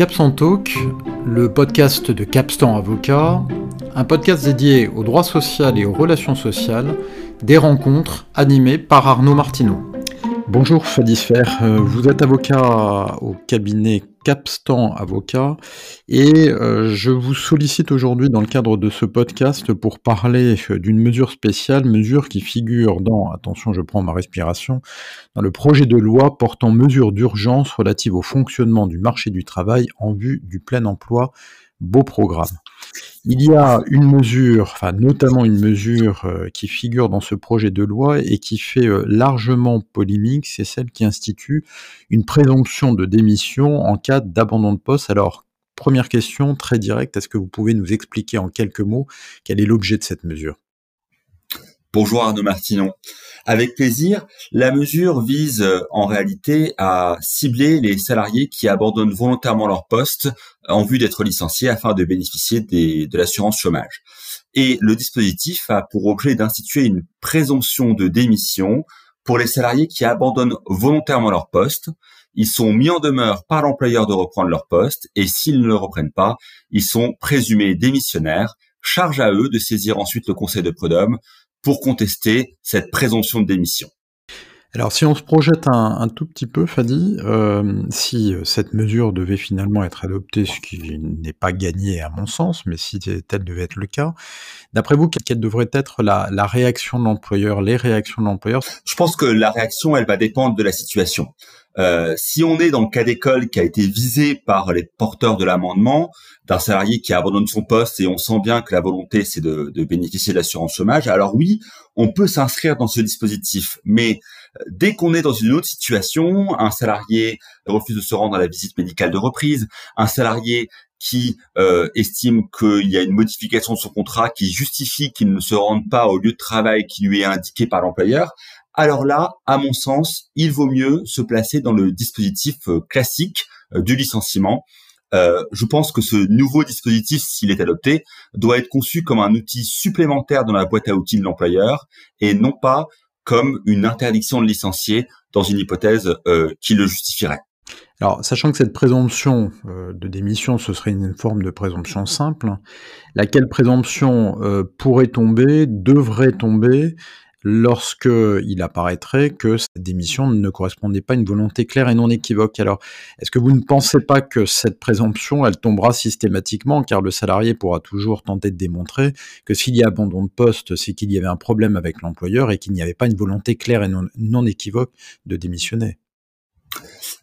Capstan Talk, le podcast de Capstan Avocat, un podcast dédié au droit social et aux relations sociales, des rencontres animées par Arnaud Martineau. Bonjour Fadisfer, euh, vous êtes avocat au cabinet Capstan Avocat. Et euh, je vous sollicite aujourd'hui dans le cadre de ce podcast pour parler d'une mesure spéciale, mesure qui figure dans, attention je prends ma respiration, dans le projet de loi portant mesures d'urgence relatives au fonctionnement du marché du travail en vue du plein emploi, beau programme. Il y a une mesure, enfin notamment une mesure euh, qui figure dans ce projet de loi et qui fait euh, largement polémique, c'est celle qui institue une présomption de démission en cas d'abandon de poste. Alors, première question très directe, est-ce que vous pouvez nous expliquer en quelques mots quel est l'objet de cette mesure? Bonjour Arnaud Martinon. Avec plaisir, la mesure vise euh, en réalité à cibler les salariés qui abandonnent volontairement leur poste en vue d'être licenciés afin de bénéficier de l'assurance chômage. Et le dispositif a pour objet d'instituer une présomption de démission pour les salariés qui abandonnent volontairement leur poste. Ils sont mis en demeure par l'employeur de reprendre leur poste et s'ils ne le reprennent pas, ils sont présumés démissionnaires. Charge à eux de saisir ensuite le conseil de prud'homme pour contester cette présomption de démission. Alors si on se projette un, tout petit peu, Fadi, euh, si euh, cette mesure devait finalement être adoptée, ce qui n'est pas gagné à mon sens, mais si tel devait être le cas, d'après vous, quelle devrait être la, la réaction de l'employeur, les réactions de l'employeur? Je pense que la réaction, elle va dépendre de la situation. Euh, si on est dans le cas d'école qui a été visé par les porteurs de l'amendement, d'un salarié qui abandonne son poste et on sent bien que la volonté c'est de, bénéficier de l'assurance chômage, alors oui, on peut s'inscrire dans ce dispositif. Mais euh, dès qu'on est dans une autre situation, un salarié refuse de se rendre à la visite médicale de reprise, un salarié qui euh, estime qu'il y a une modification de son contrat qui justifie qu'il ne se rende pas au lieu de travail qui lui est indiqué par l'employeur, alors là, à mon sens, il vaut mieux se placer dans le dispositif euh, classique euh, du licenciement. Euh, je pense que ce nouveau dispositif, s'il est adopté, doit être conçu comme un outil supplémentaire dans la boîte à outils de l'employeur et non pas comme une interdiction de licencier dans une hypothèse qui le justifierait. Alors, sachant que cette présomption de démission, ce serait une forme de présomption simple, laquelle présomption pourrait tomber, devrait tomber lorsque il apparaîtrait que cette démission ne correspondait pas à une volonté claire et non équivoque. Alors, est-ce que vous ne pensez pas que cette présomption, elle tombera systématiquement, car le salarié pourra toujours tenter de démontrer que s'il y a abandon de poste, c'est qu'il y avait un problème avec l'employeur et qu'il n'y avait pas une volonté claire et non, non équivoque de démissionner?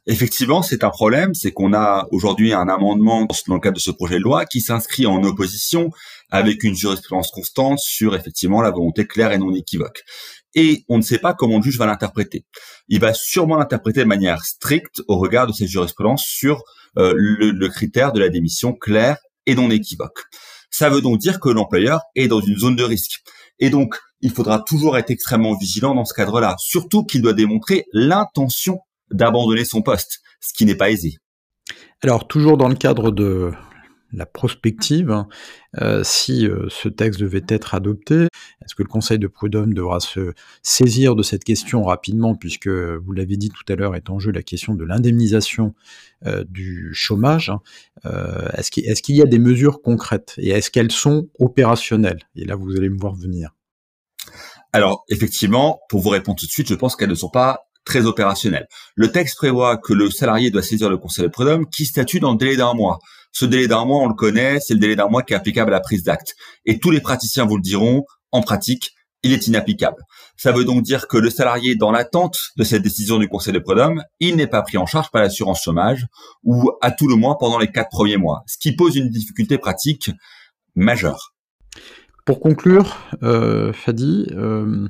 Effectivement, c'est un problème, c'est qu'on a aujourd'hui un amendement dans le cadre de ce projet de loi qui s'inscrit en opposition avec une jurisprudence constante sur effectivement la volonté claire et non équivoque. Et on ne sait pas comment le juge va l'interpréter. Il va sûrement l'interpréter de manière stricte au regard de cette jurisprudence sur euh, le, le critère de la démission claire et non équivoque. Ça veut donc dire que l'employeur est dans une zone de risque. Et donc, il faudra toujours être extrêmement vigilant dans ce cadre-là, surtout qu'il doit démontrer l'intention d'abandonner son poste, ce qui n'est pas aisé. Alors, toujours dans le cadre de la prospective, hein, euh, si euh, ce texte devait être adopté, est-ce que le Conseil de prud'homme devra se saisir de cette question rapidement, puisque vous l'avez dit tout à l'heure, est en jeu la question de l'indemnisation euh, du chômage hein, Est-ce qu'il y a des mesures concrètes et est-ce qu'elles sont opérationnelles? Et là, vous allez me voir venir. Alors, effectivement, pour vous répondre tout de suite, je pense qu'elles ne sont pas très opérationnel. Le texte prévoit que le salarié doit saisir le conseil de prud'homme qui statue dans le délai d'un mois. Ce délai d'un mois, on le connaît, c'est le délai d'un mois qui est applicable à la prise d'acte. Et tous les praticiens vous le diront, en pratique, il est inapplicable. Ça veut donc dire que le salarié, dans l'attente de cette décision du conseil de prud'homme, il n'est pas pris en charge par l'assurance chômage ou à tout le moins pendant les quatre premiers mois, ce qui pose une difficulté pratique majeure. Pour conclure, euh, Fadi, euh,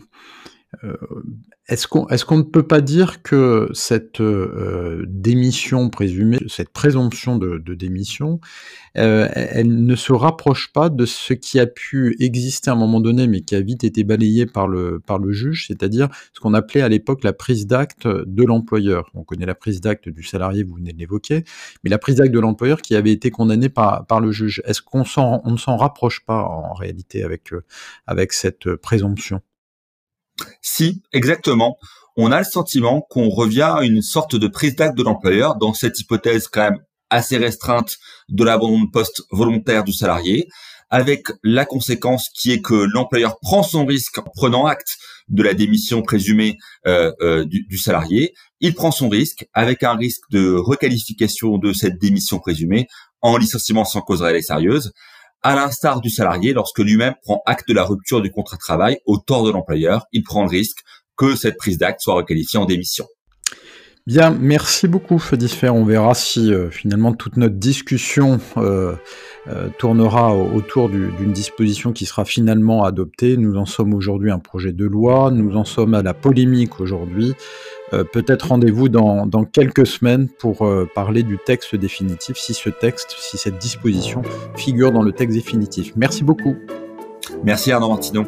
est-ce qu'on ne peut pas dire que cette euh, démission présumée, cette présomption de, démission, euh, elle ne se rapproche pas de ce qui a pu exister à un moment donné, mais qui a vite été balayé par le, juge, c'est-à-dire ce qu'on appelait à l'époque la prise d'acte de l'employeur. On connaît la prise d'acte du salarié, vous venez de l'évoquer, mais la prise d'acte de l'employeur qui avait été condamnée par, le juge. Est-ce qu'on on ne s'en rapproche pas en réalité avec cette présomption? Si, exactement. On a le sentiment qu'on revient à une sorte de prise d'acte de l'employeur dans cette hypothèse quand même assez restreinte de l'abandon de poste volontaire du salarié, avec la conséquence qui est que l'employeur prend son risque en prenant acte de la démission présumée euh, euh, du, du, salarié. Il prend son risque avec un risque de requalification de cette démission présumée en licenciement sans cause réelle et sérieuse, à l'instar du salarié lorsque lui-même prend acte de la rupture du contrat de travail au tort de l'employeur. Il prend le risque que cette prise d'acte soit requalifiée en démission. Bien, merci beaucoup Fedifer. On verra si euh, finalement toute notre discussion euh, euh, tournera autour d'une disposition qui sera finalement adoptée. Nous en sommes aujourd'hui un projet de loi, nous en sommes à la polémique aujourd'hui. Peut-être rendez-vous dans, quelques semaines pour parler du texte définitif, si ce texte, si cette disposition figure dans le texte définitif. Merci beaucoup. Merci Arnaud Martineau.